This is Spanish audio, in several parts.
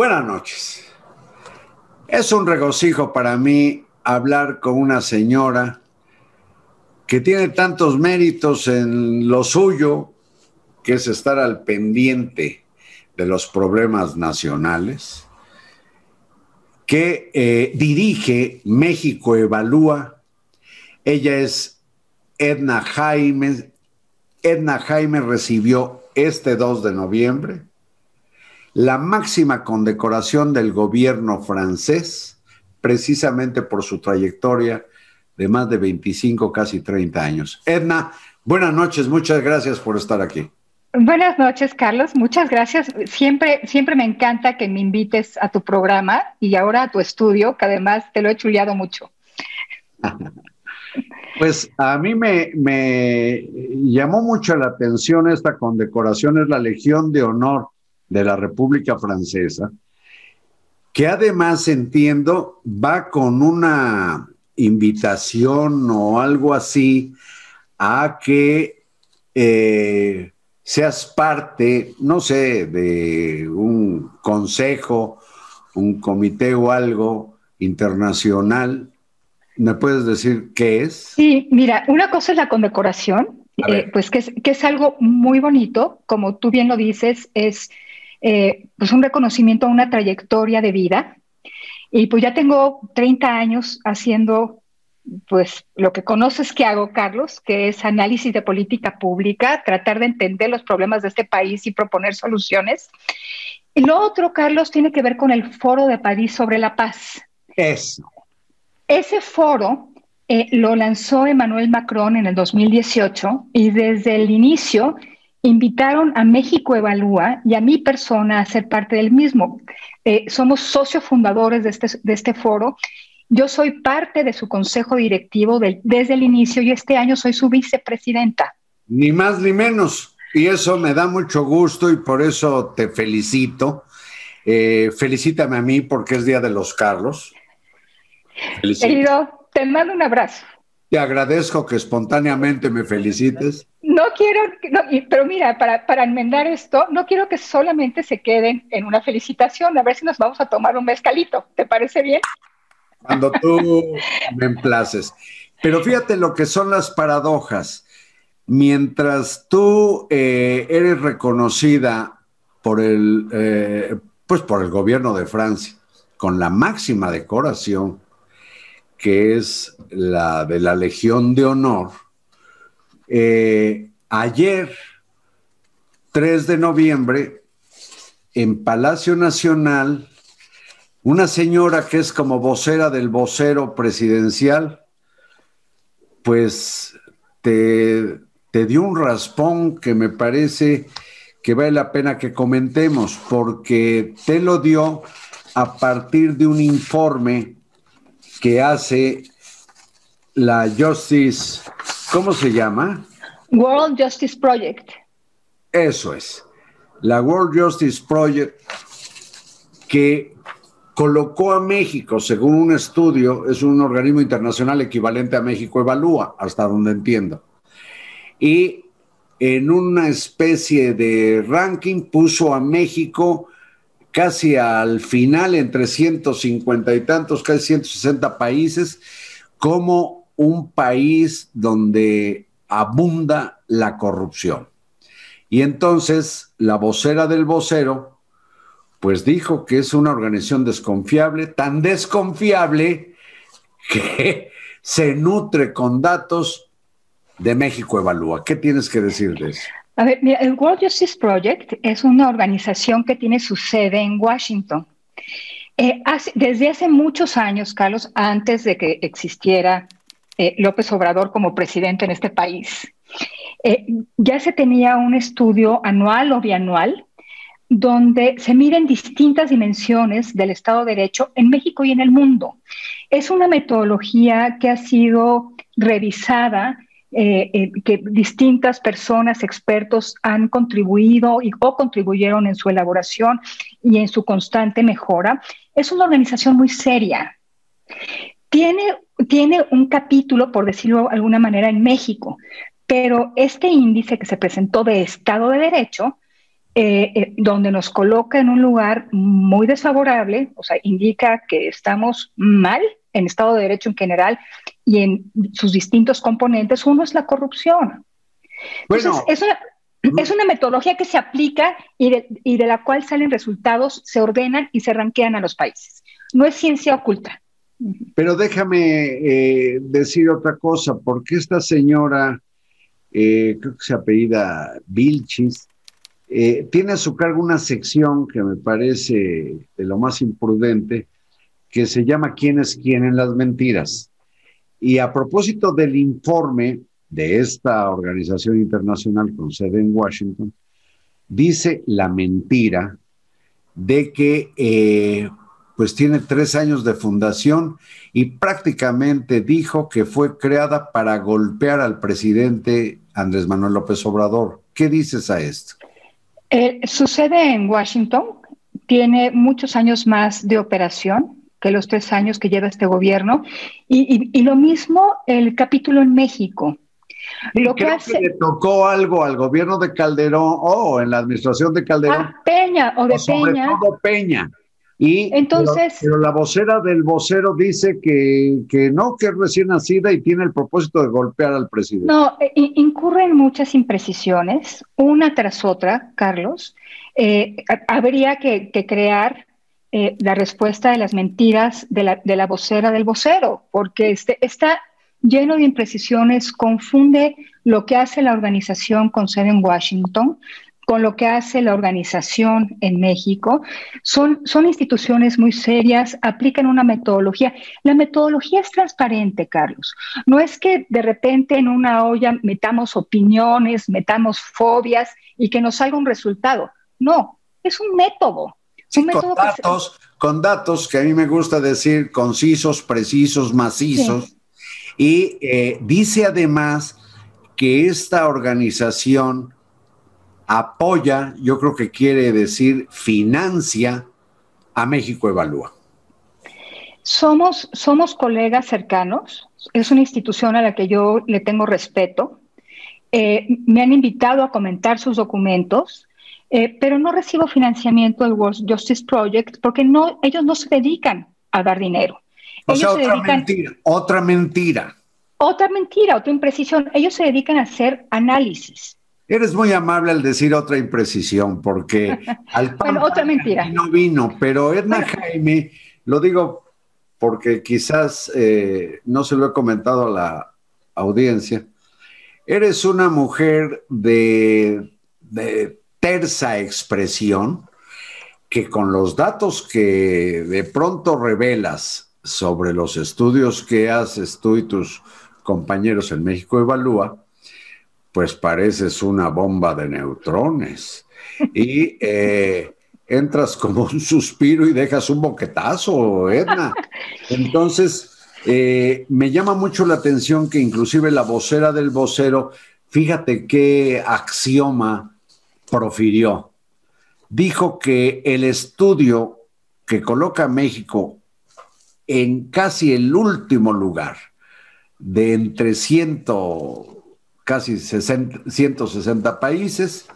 Buenas noches. Es un regocijo para mí hablar con una señora que tiene tantos méritos en lo suyo, que es estar al pendiente de los problemas nacionales, que eh, dirige México Evalúa. Ella es Edna Jaime. Edna Jaime recibió este 2 de noviembre la máxima condecoración del gobierno francés, precisamente por su trayectoria de más de 25, casi 30 años. Edna, buenas noches, muchas gracias por estar aquí. Buenas noches, Carlos. Muchas gracias. Siempre, siempre me encanta que me invites a tu programa y ahora a tu estudio, que además te lo he chuleado mucho. Pues a mí me, me llamó mucho la atención esta condecoración, es la Legión de Honor de la República Francesa, que además entiendo va con una invitación o algo así a que eh, seas parte, no sé, de un consejo, un comité o algo internacional. ¿Me puedes decir qué es? Sí, mira, una cosa es la condecoración, eh, pues que es, que es algo muy bonito, como tú bien lo dices, es eh, pues un reconocimiento a una trayectoria de vida. Y pues ya tengo 30 años haciendo pues lo que conoces que hago, Carlos, que es análisis de política pública, tratar de entender los problemas de este país y proponer soluciones. Y lo otro, Carlos, tiene que ver con el Foro de París sobre la Paz. Eso. Ese foro eh, lo lanzó Emmanuel Macron en el 2018 y desde el inicio invitaron a México Evalúa y a mi persona a ser parte del mismo. Eh, somos socios fundadores de este, de este foro. Yo soy parte de su consejo directivo desde el inicio y este año soy su vicepresidenta. Ni más ni menos. Y eso me da mucho gusto y por eso te felicito. Eh, felicítame a mí porque es Día de los Carlos. Querido, te mando un abrazo. Te agradezco que espontáneamente me felicites. No quiero, pero mira, para, para enmendar esto, no quiero que solamente se queden en una felicitación. A ver si nos vamos a tomar un mezcalito. ¿Te parece bien? Cuando tú me emplaces. Pero fíjate lo que son las paradojas. Mientras tú eh, eres reconocida por el, eh, pues por el gobierno de Francia con la máxima decoración, que es la de la Legión de Honor, eh, ayer, 3 de noviembre, en Palacio Nacional, una señora que es como vocera del vocero presidencial, pues te, te dio un raspón que me parece que vale la pena que comentemos, porque te lo dio a partir de un informe que hace la Justice, ¿cómo se llama? World Justice Project. Eso es, la World Justice Project que colocó a México, según un estudio, es un organismo internacional equivalente a México Evalúa, hasta donde entiendo. Y en una especie de ranking puso a México casi al final, entre 150 y tantos, casi 160 países, como un país donde abunda la corrupción. Y entonces la vocera del vocero, pues dijo que es una organización desconfiable, tan desconfiable que se nutre con datos de México Evalúa. ¿Qué tienes que decir de eso? A ver, el World Justice Project es una organización que tiene su sede en Washington. Eh, desde hace muchos años, Carlos, antes de que existiera eh, López Obrador como presidente en este país, eh, ya se tenía un estudio anual o bianual donde se miden distintas dimensiones del Estado de Derecho en México y en el mundo. Es una metodología que ha sido revisada eh, eh, que distintas personas, expertos han contribuido y, o contribuyeron en su elaboración y en su constante mejora. Es una organización muy seria. Tiene, tiene un capítulo, por decirlo de alguna manera, en México, pero este índice que se presentó de Estado de Derecho eh, eh, donde nos coloca en un lugar muy desfavorable, o sea, indica que estamos mal en Estado de Derecho en general y en sus distintos componentes. Uno es la corrupción. Entonces, es, una, es una metodología que se aplica y de, y de la cual salen resultados, se ordenan y se ranquean a los países. No es ciencia oculta. Pero déjame eh, decir otra cosa, porque esta señora, eh, creo que se apellida Vilchis, eh, tiene a su cargo una sección que me parece de lo más imprudente, que se llama ¿Quién es quién en las mentiras? Y a propósito del informe de esta organización internacional con sede en Washington, dice la mentira de que pues tiene tres años de fundación y prácticamente dijo que fue creada para golpear al presidente Andrés Manuel López Obrador. ¿Qué dices a esto? Eh, su sede en Washington tiene muchos años más de operación que los tres años que lleva este gobierno y, lo mismo el capítulo en México. Lo que, hace... le tocó algo al gobierno de Calderón o en la administración de Calderón. Peña o de Peña. Todo Peña. Y, Entonces, pero, la vocera del vocero dice que, que, no, que es recién nacida y tiene el propósito de golpear al presidente. No, eh, incurren muchas imprecisiones, una tras otra, Carlos. Eh, habría que, crear eh, la respuesta de las mentiras de la, de la vocera del vocero, porque este, está lleno de imprecisiones, confunde lo que hace la organización con sede en Washington con lo que hace la organización en México. Son, son instituciones muy serias, aplican una metodología. La metodología es transparente, Carlos. No es que de repente en una olla metamos opiniones, metamos fobias y que nos salga un resultado. No, es un método. Sí, con, datos, que con datos que a mí me gusta decir concisos, precisos, macizos. Y eh, dice además que esta organización apoya, yo creo que quiere decir financia a México Evalúa. Somos, somos colegas cercanos, es una institución a la que yo le tengo respeto. Eh, me han invitado a comentar sus documentos, eh, pero no recibo financiamiento del World Justice Project porque no, ellos no se dedican a dar dinero. O sea, otra mentira, otra mentira. Otra mentira, otra imprecisión. Ellos se dedican a hacer análisis. Eres muy amable al decir otra imprecisión, porque al bueno, otra mentira. no vino, pero Edna Jaime, lo digo porque quizás eh, no se lo he comentado a la audiencia, eres una mujer de, de terza expresión que con los datos que de pronto revelas sobre los estudios que haces tú y tus compañeros en México Evalúa, pues pareces una bomba de neutrones. Y eh, entras como un suspiro y dejas un boquetazo, Edna. Entonces, eh, me llama mucho la atención que inclusive la vocera del vocero, fíjate qué axioma profirió. Dijo que el estudio que coloca a México en casi el último lugar de entre ciento casi 160 países,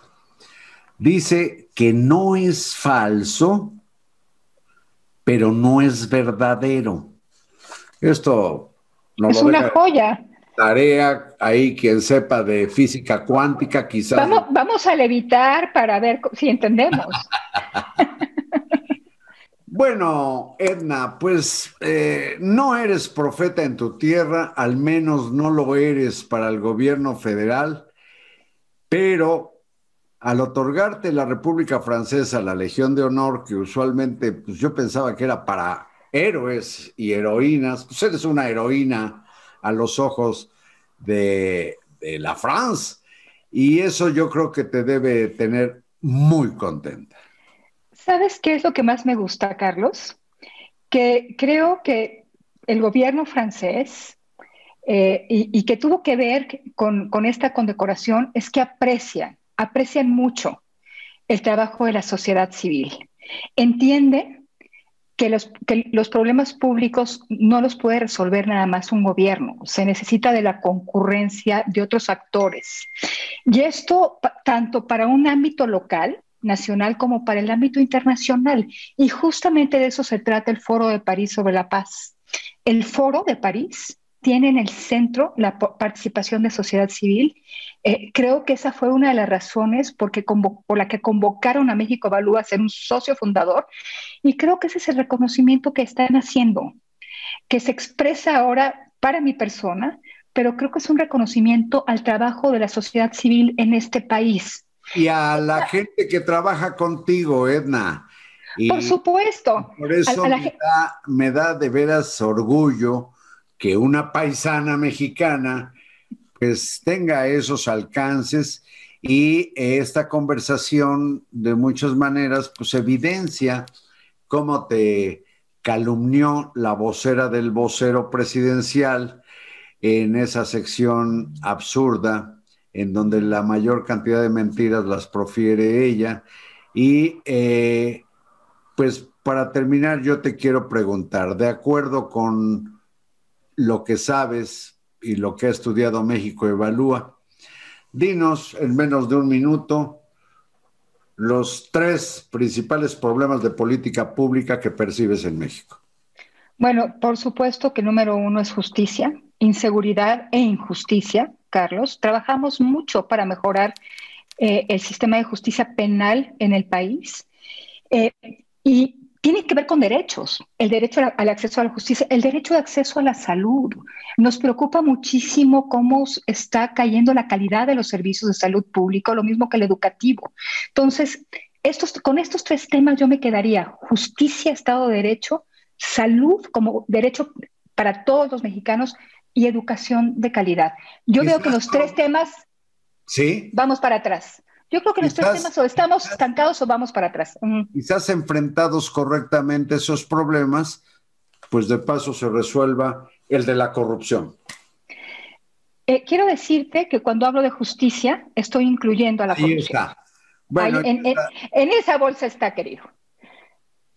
dice que no es falso, pero no es verdadero. Esto no es una joya. Tarea ahí quien sepa de física cuántica, quizás. Vamos, vamos a levitar para ver si entendemos. Bueno, Edna, pues eh, no eres profeta en tu tierra, al menos no lo eres para el gobierno federal, pero al otorgarte la República Francesa la Legión de Honor, que usualmente pues yo pensaba que era para héroes y heroínas, pues eres una heroína a los ojos de, la France, y eso yo creo que te debe tener muy contenta. ¿Sabes qué es lo que más me gusta, Carlos? Que creo que el gobierno francés eh, y, que tuvo que ver con, esta condecoración es que aprecian, aprecian mucho el trabajo de la sociedad civil. Entiende que los, que los problemas públicos no los puede resolver nada más un gobierno, se necesita de la concurrencia de otros actores. Y esto tanto para un ámbito local, nacional como para el ámbito internacional. Y justamente de eso se trata el Foro de París sobre la paz. El Foro de París tiene en el centro la participación de sociedad civil. Eh, creo que esa fue una de las razones porque por la que convocaron a México Evalúa a ser un socio fundador y creo que ese es el reconocimiento que están haciendo, que se expresa ahora para mi persona, pero creo que es un reconocimiento al trabajo de la sociedad civil en este país. Y a la gente que trabaja contigo, Edna. por supuesto. Por eso me da de veras orgullo que una paisana mexicana pues tenga esos alcances y esta conversación de muchas maneras pues evidencia cómo te calumnió la vocera del vocero presidencial en esa sección absurda en donde la mayor cantidad de mentiras las profiere ella. Y eh, pues para terminar, yo te quiero preguntar, de acuerdo con lo que sabes y lo que ha estudiado México evalúa. Dinos en menos de un minuto los tres principales problemas de política pública que percibes en México. Bueno, por supuesto que número uno es justicia, inseguridad e injusticia, Carlos. Trabajamos mucho para mejorar eh, el sistema de justicia penal en el país. Eh, y tiene que ver con derechos, el derecho al acceso a la justicia, el derecho de acceso a la salud. Nos preocupa muchísimo cómo está cayendo la calidad de los servicios de salud público, lo mismo que el educativo. Entonces, estos, con estos tres temas yo me quedaría justicia, Estado de Derecho, salud como derecho para todos los mexicanos y educación de calidad. Yo veo que los tres temas ¿Sí? vamos para atrás. Yo creo que en estos temas o estamos estancados o vamos para atrás. Quizás enfrentados correctamente esos problemas, pues de paso se resuelva el de la corrupción. Eh, quiero decirte que cuando hablo de justicia, estoy incluyendo a la Ahí Está. Bueno, en, en esa bolsa está, querido.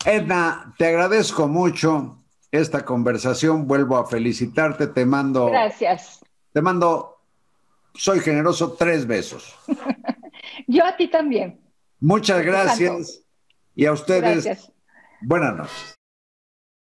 Edna, te agradezco mucho esta conversación. Vuelvo a felicitarte. Te mando. Gracias. Te mando, soy generoso, tres besos. Yo a ti también. Muchas gracias. Y a ustedes, buenas noches.